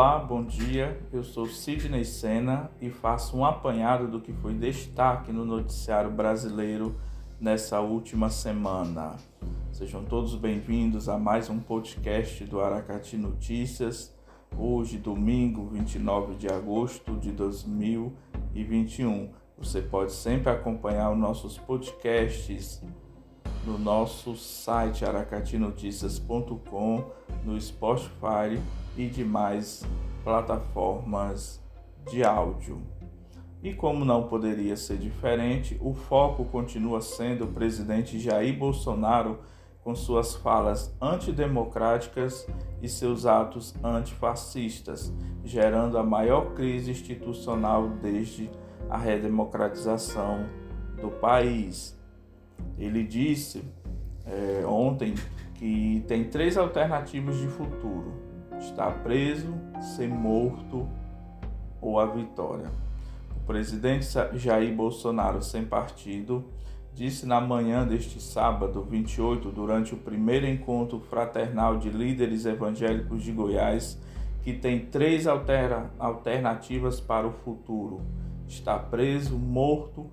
Olá, bom dia. Eu sou Sidney Sena e faço um apanhado do que foi destaque no noticiário brasileiro nessa última semana. Sejam todos bem-vindos a mais um podcast do Aracati Notícias. Hoje, domingo, 29 de agosto de 2021. Você pode sempre acompanhar os nossos podcasts no nosso site aracatinoticias.com, no Spotify e demais plataformas de áudio. E como não poderia ser diferente, o foco continua sendo o presidente Jair Bolsonaro com suas falas antidemocráticas e seus atos antifascistas, gerando a maior crise institucional desde a redemocratização do país. Ele disse é, ontem que tem três alternativas de futuro: estar preso, ser morto ou a vitória. O presidente Jair Bolsonaro, sem partido, disse na manhã deste sábado 28, durante o primeiro encontro fraternal de líderes evangélicos de Goiás, que tem três alternativas para o futuro: estar preso, morto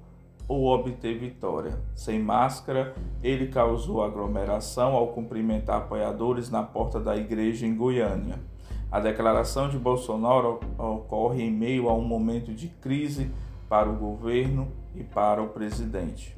ou obter vitória. Sem máscara, ele causou aglomeração ao cumprimentar apoiadores na porta da igreja em Goiânia. A declaração de Bolsonaro ocorre em meio a um momento de crise para o governo e para o presidente.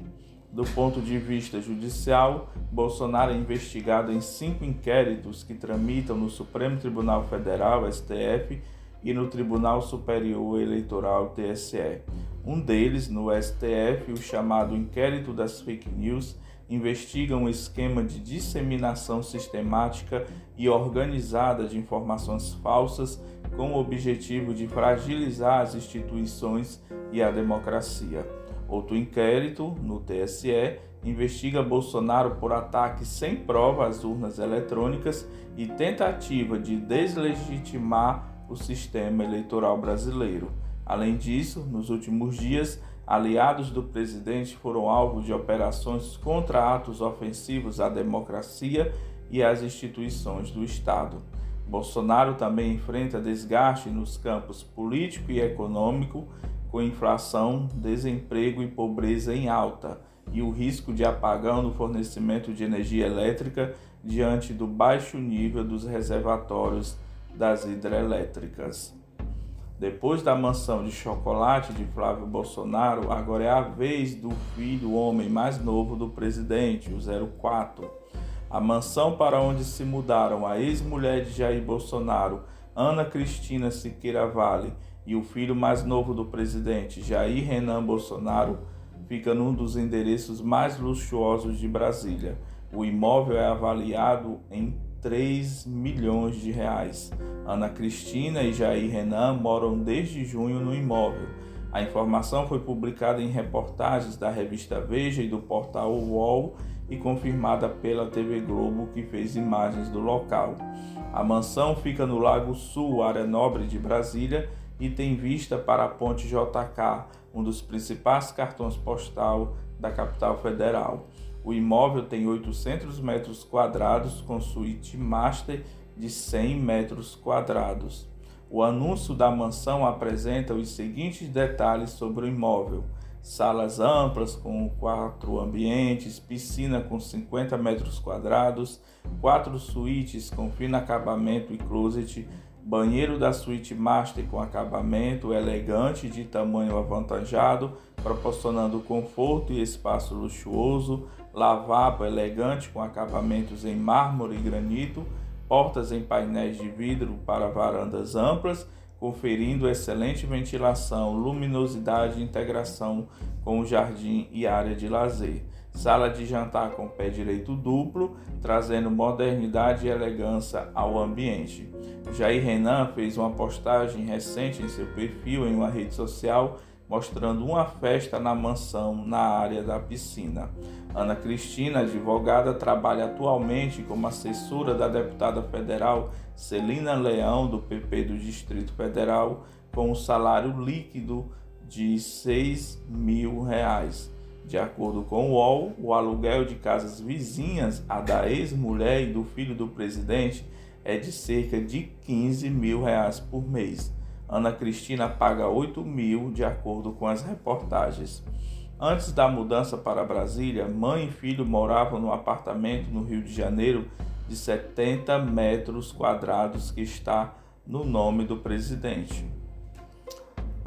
Do ponto de vista judicial, Bolsonaro é investigado em cinco inquéritos que tramitam no Supremo Tribunal Federal, STF, e no Tribunal Superior Eleitoral, TSE. Um deles, no STF, o chamado Inquérito das Fake News, investiga um esquema de disseminação sistemática e organizada de informações falsas com o objetivo de fragilizar as instituições e a democracia. Outro inquérito, no TSE, investiga Bolsonaro por ataque sem prova às urnas eletrônicas e tentativa de deslegitimar o sistema eleitoral brasileiro. Além disso, nos últimos dias, aliados do presidente foram alvo de operações contra atos ofensivos à democracia e às instituições do Estado. Bolsonaro também enfrenta desgaste nos campos político e econômico, com inflação, desemprego e pobreza em alta, e o risco de apagão no fornecimento de energia elétrica diante do baixo nível dos reservatórios das hidrelétricas. Depois da mansão de chocolate de Flávio Bolsonaro, agora é a vez do filho, homem mais novo do presidente, o 04. A mansão para onde se mudaram a ex-mulher de Jair Bolsonaro, Ana Cristina Siqueira Vale, e o filho mais novo do presidente, Jair Renan Bolsonaro, fica num dos endereços mais luxuosos de Brasília. O imóvel é avaliado em 3 milhões de reais. Ana Cristina e Jair Renan moram desde junho no imóvel. A informação foi publicada em reportagens da revista Veja e do portal UOL e confirmada pela TV Globo, que fez imagens do local. A mansão fica no Lago Sul, área nobre de Brasília, e tem vista para a Ponte JK, um dos principais cartões postal da capital federal. O imóvel tem 800 metros quadrados com suíte master de 100 metros quadrados. O anúncio da mansão apresenta os seguintes detalhes sobre o imóvel: salas amplas com quatro ambientes, piscina com 50 metros quadrados, quatro suítes com fino acabamento e closet, banheiro da suíte master com acabamento elegante de tamanho avantajado, proporcionando conforto e espaço luxuoso, lavabo elegante com acabamentos em mármore e granito, portas em painéis de vidro para varandas amplas, conferindo excelente ventilação, luminosidade e integração com o jardim e área de lazer. Sala de jantar com pé direito duplo, trazendo modernidade e elegância ao ambiente. Jair Renan fez uma postagem recente em seu perfil em uma rede social mostrando uma festa na mansão na área da piscina. Ana Cristina, advogada, trabalha atualmente como assessora da deputada federal Celina Leão, do PP do Distrito Federal, com um salário líquido de 6 mil reais. De acordo com o UOL, o aluguel de casas vizinhas, a da ex-mulher e do filho do presidente, é de cerca de 15 mil reais por mês. Ana Cristina paga 8 mil, de acordo com as reportagens. Antes da mudança para Brasília, mãe e filho moravam num apartamento no Rio de Janeiro de 70 metros quadrados que está no nome do presidente.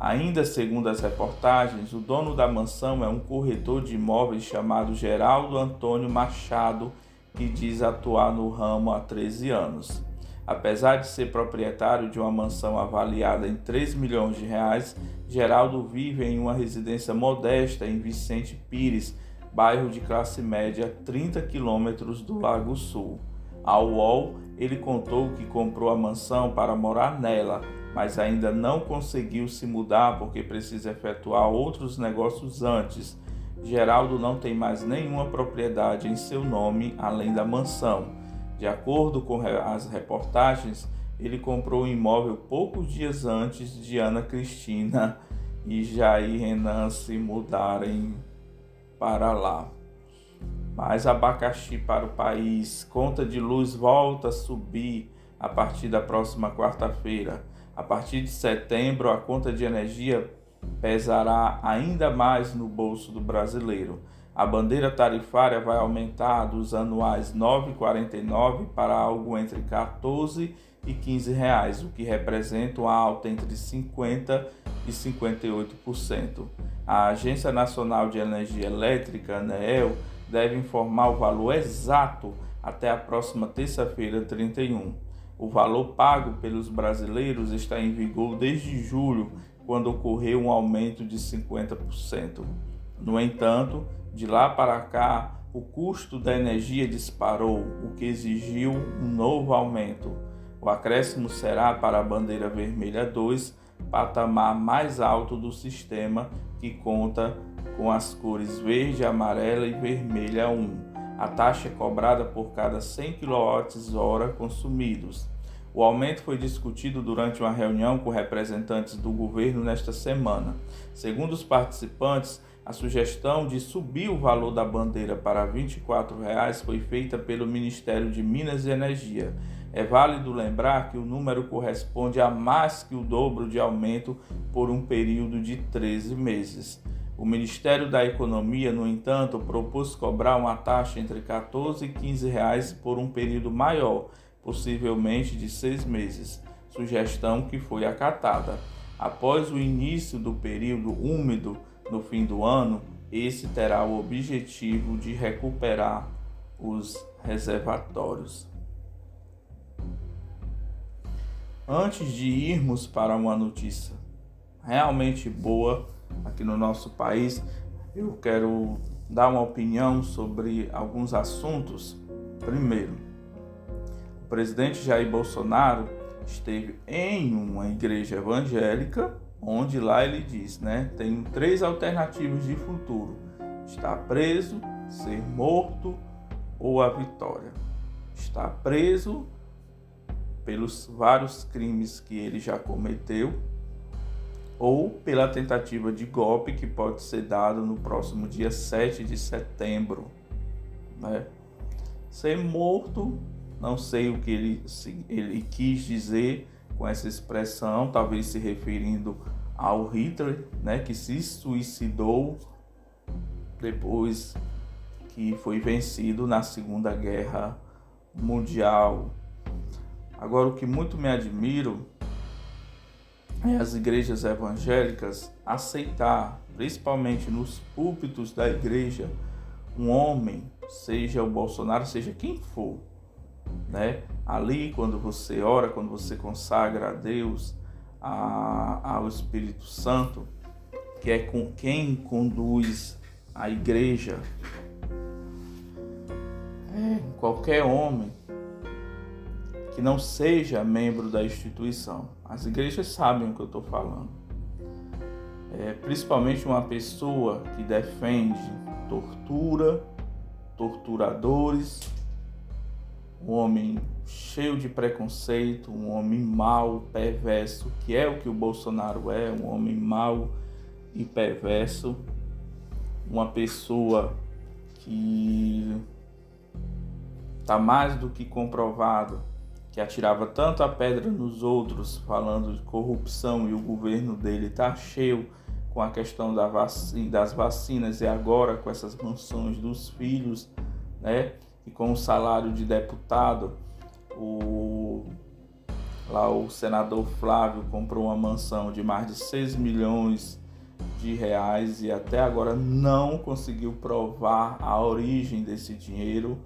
Ainda segundo as reportagens, o dono da mansão é um corretor de imóveis chamado Geraldo Antônio Machado, que diz atuar no ramo há 13 anos. Apesar de ser proprietário de uma mansão avaliada em 3 milhões de reais, Geraldo vive em uma residência modesta em Vicente Pires, bairro de classe média, 30 quilômetros do Lago Sul. Ao UOL, ele contou que comprou a mansão para morar nela, mas ainda não conseguiu se mudar porque precisa efetuar outros negócios antes. Geraldo não tem mais nenhuma propriedade em seu nome além da mansão. De acordo com as reportagens, ele comprou o imóvel poucos dias antes de Ana Cristina e Jair Renan se mudarem para lá. Mais abacaxi para o país. Conta de luz volta a subir a partir da próxima quarta-feira. A partir de setembro, a conta de energia pesará ainda mais no bolso do brasileiro. A bandeira tarifária vai aumentar dos anuais 9,49 para algo entre 14 e 15 reais, o que representa uma alta entre 50 e 58%. A Agência Nacional de Energia Elétrica, ANEEL, deve informar o valor exato até a próxima terça-feira, 31. O valor pago pelos brasileiros está em vigor desde julho, quando ocorreu um aumento de 50%. No entanto, de lá para cá, o custo da energia disparou, o que exigiu um novo aumento. O acréscimo será para a bandeira vermelha 2, patamar mais alto do sistema, que conta com as cores verde, amarela e vermelha 1. A taxa é cobrada por cada 100 kWh consumidos. O aumento foi discutido durante uma reunião com representantes do governo nesta semana. Segundo os participantes, a sugestão de subir o valor da bandeira para 24 reais foi feita pelo Ministério de Minas e Energia. É válido lembrar que o número corresponde a mais que o dobro de aumento por um período de 13 meses. O Ministério da Economia, no entanto, propôs cobrar uma taxa entre 14 e 15 reais por um período maior, possivelmente de seis meses, sugestão que foi acatada. Após o início do período úmido, no fim do ano, esse terá o objetivo de recuperar os reservatórios. Antes de irmos para uma notícia realmente boa aqui no nosso país, eu quero dar uma opinião sobre alguns assuntos. Primeiro, o presidente Jair Bolsonaro esteve em uma igreja evangélica onde lá ele diz, né? Tem três alternativas de futuro: estar preso, ser morto ou a vitória. Estar preso pelos vários crimes que ele já cometeu ou pela tentativa de golpe que pode ser dado no próximo dia 7 de setembro, né? Ser morto, não sei o que ele, ele quis dizer com essa expressão, talvez se referindo ao Hitler, né, que se suicidou depois que foi vencido na Segunda Guerra Mundial. Agora, o que muito me admiro as igrejas evangélicas aceitar, principalmente nos púlpitos da igreja, um homem, seja o Bolsonaro, seja quem for, né? Ali, quando você ora, quando você consagra a Deus, a, ao Espírito Santo, que é com quem conduz a igreja. É, qualquer homem que não seja membro da instituição. As igrejas sabem o que eu estou falando. É, principalmente uma pessoa que defende tortura, torturadores, um homem cheio de preconceito, um homem mau, perverso, que é o que o Bolsonaro é, um homem mau e perverso, uma pessoa que está mais do que comprovado que atirava tanto a pedra nos outros, falando de corrupção e o governo dele está cheio com a questão da vacina, das vacinas e agora com essas mansões dos filhos, né? E com o salário de deputado, o lá o senador Flávio comprou uma mansão de mais de 6 milhões de reais e até agora não conseguiu provar a origem desse dinheiro.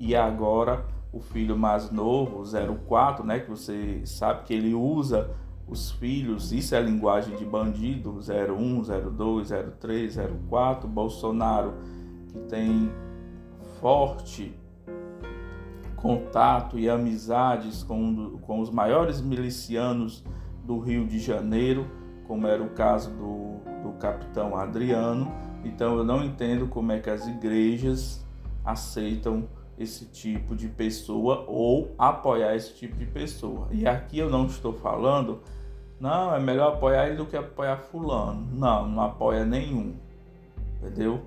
E agora o filho mais novo, 04, né, que você sabe que ele usa os filhos, isso é linguagem de bandido, 01, 02, 03, 04, Bolsonaro, que tem forte contato e amizades com, com os maiores milicianos do Rio de Janeiro, como era o caso do, do capitão Adriano. Então eu não entendo como é que as igrejas aceitam esse tipo de pessoa ou apoiar esse tipo de pessoa. E aqui eu não estou falando, não, é melhor apoiar ele do que apoiar fulano. Não, não apoia nenhum. Entendeu?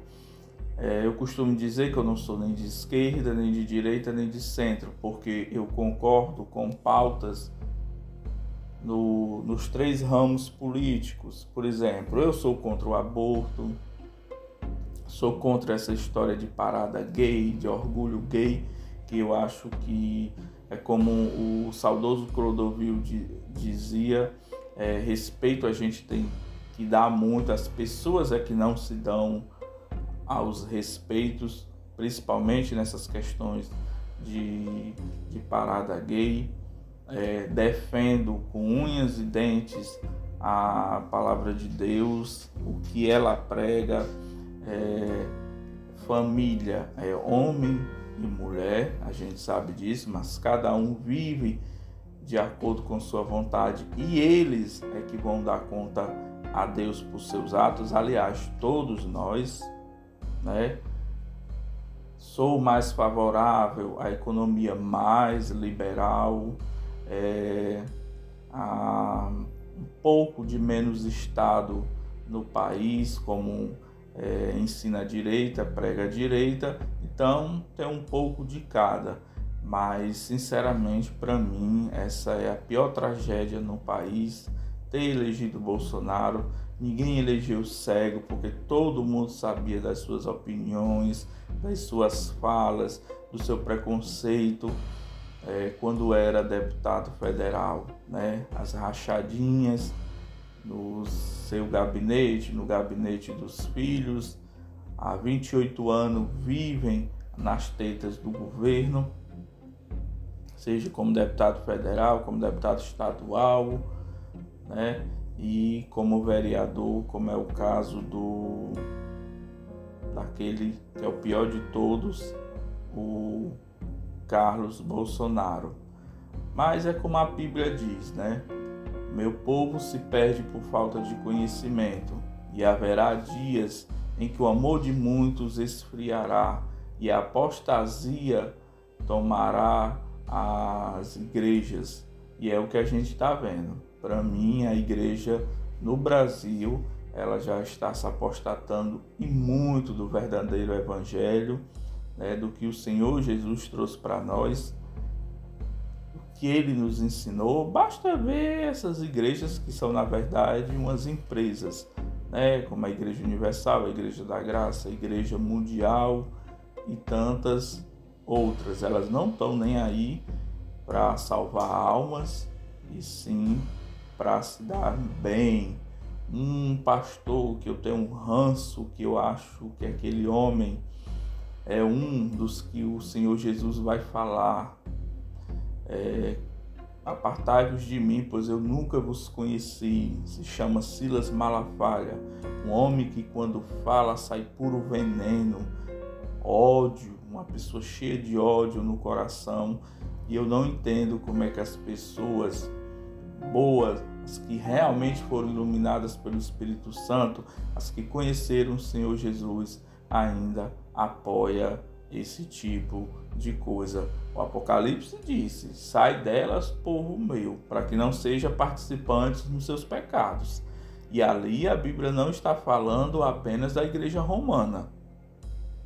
É, eu costumo dizer que eu não sou nem de esquerda, nem de direita, nem de centro, porque eu concordo com pautas no, nos três ramos políticos. Por exemplo, eu sou contra o aborto, Sou contra essa história de parada gay, de orgulho gay, que eu acho que é como o saudoso Clodovil dizia, é, respeito a gente tem que dar muito, as pessoas é que não se dão aos respeitos, principalmente nessas questões de, de parada gay. É, defendo com unhas e dentes a palavra de Deus, o que ela prega, é, família é homem e mulher, a gente sabe disso, mas cada um vive de acordo com sua vontade e eles é que vão dar conta a Deus por seus atos. Aliás, todos nós, né? Sou mais favorável à economia mais liberal, é, a um pouco de menos Estado no país, como é, ensina a direita, prega a direita, então tem um pouco de cada. Mas, sinceramente, para mim, essa é a pior tragédia no país. Ter elegido Bolsonaro, ninguém elegeu cego, porque todo mundo sabia das suas opiniões, das suas falas, do seu preconceito é, quando era deputado federal, né? As rachadinhas no seu gabinete, no gabinete dos filhos, há 28 anos vivem nas tetas do governo, seja como deputado federal, como deputado estadual, né? E como vereador, como é o caso do daquele que é o pior de todos, o Carlos Bolsonaro. Mas é como a Bíblia diz, né? Meu povo se perde por falta de conhecimento, e haverá dias em que o amor de muitos esfriará e a apostasia tomará as igrejas. E é o que a gente está vendo. Para mim, a igreja no Brasil ela já está se apostatando e muito do verdadeiro evangelho, né, do que o Senhor Jesus trouxe para nós que ele nos ensinou, basta ver essas igrejas que são, na verdade, umas empresas, né? como a Igreja Universal, a Igreja da Graça, a Igreja Mundial e tantas outras. Elas não estão nem aí para salvar almas, e sim para se dar bem. Um pastor que eu tenho um ranço, que eu acho que aquele homem é um dos que o Senhor Jesus vai falar é, Apartai-vos de mim, pois eu nunca vos conheci. Se chama Silas Malafaia, um homem que quando fala sai puro veneno, ódio, uma pessoa cheia de ódio no coração. E eu não entendo como é que as pessoas boas, as que realmente foram iluminadas pelo Espírito Santo, as que conheceram o Senhor Jesus, ainda apoia esse tipo de coisa. O Apocalipse disse: Sai delas, povo meu, para que não seja participantes nos seus pecados. E ali a Bíblia não está falando apenas da igreja romana,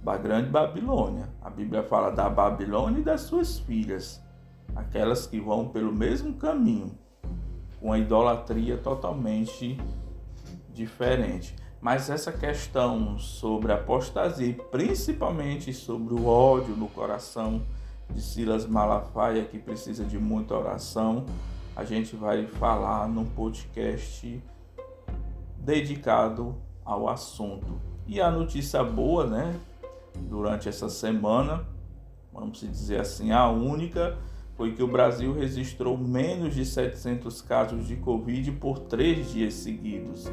da grande Babilônia. A Bíblia fala da Babilônia e das suas filhas. aquelas que vão pelo mesmo caminho, com a idolatria totalmente diferente. Mas essa questão sobre apostasia, principalmente sobre o ódio no coração de Silas Malafaia, que precisa de muita oração, a gente vai falar num podcast dedicado ao assunto. E a notícia boa, né, durante essa semana, vamos dizer assim, a única foi que o Brasil registrou menos de 700 casos de Covid por três dias seguidos.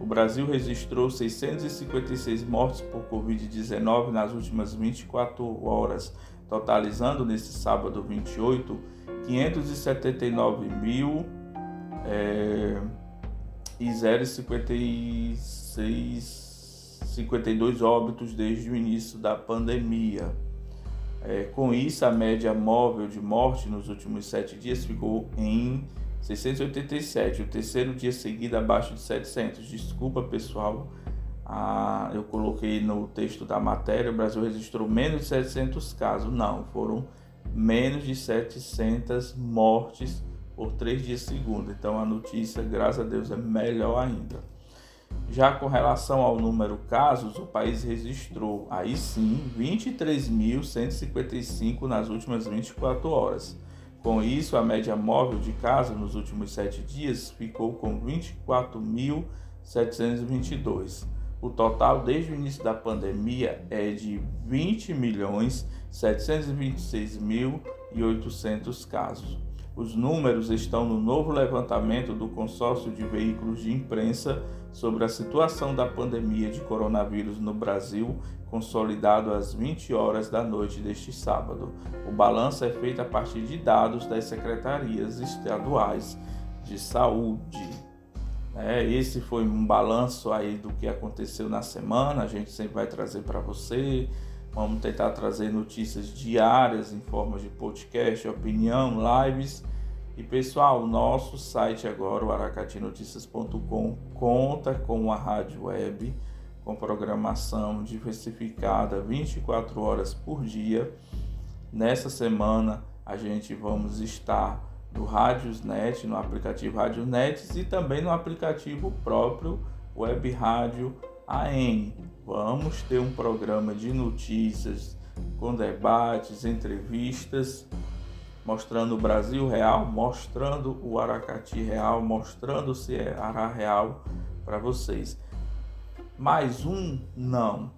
O Brasil registrou 656 mortes por Covid-19 nas últimas 24 horas, totalizando nesse sábado 28 579 mil é, e 0,56 52 óbitos desde o início da pandemia. É, com isso, a média móvel de morte nos últimos sete dias ficou em 687, o terceiro dia seguido abaixo de 700. Desculpa, pessoal, ah, eu coloquei no texto da matéria, o Brasil registrou menos de 700 casos. Não, foram menos de 700 mortes por três dias segundo. Então a notícia, graças a Deus, é melhor ainda. Já com relação ao número de casos, o país registrou, aí sim, 23.155 nas últimas 24 horas. Com isso, a média móvel de casos nos últimos sete dias ficou com 24.722. O total desde o início da pandemia é de 20.726.800 casos. Os números estão no novo levantamento do consórcio de veículos de imprensa sobre a situação da pandemia de coronavírus no Brasil, consolidado às 20 horas da noite deste sábado. O balanço é feito a partir de dados das secretarias estaduais de saúde. É, esse foi um balanço aí do que aconteceu na semana. A gente sempre vai trazer para você. Vamos tentar trazer notícias diárias em forma de podcast, opinião, lives. E pessoal, nosso site agora, o aracatinoticias.com, conta com uma rádio web com programação diversificada 24 horas por dia. Nessa semana a gente vamos estar no Rádiosnet, no aplicativo Rádiosnet e também no aplicativo próprio Web Rádio AM. Vamos ter um programa de notícias com debates, entrevistas, mostrando o Brasil real, mostrando o Aracati real, mostrando o Ceará real para vocês. Mais um, não.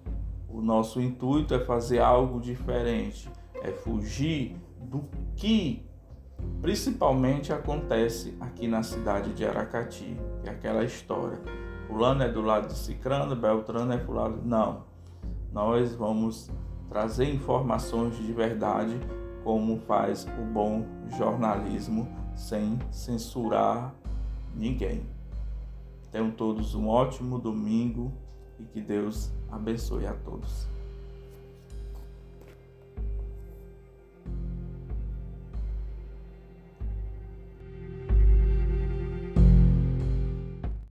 O nosso intuito é fazer algo diferente, é fugir do que principalmente acontece aqui na cidade de Aracati, que é aquela história. Fulano é do lado de Cicrano, Beltrano é do lado. Não. Nós vamos trazer informações de verdade, como faz o bom jornalismo, sem censurar ninguém. Tenham todos um ótimo domingo e que Deus abençoe a todos.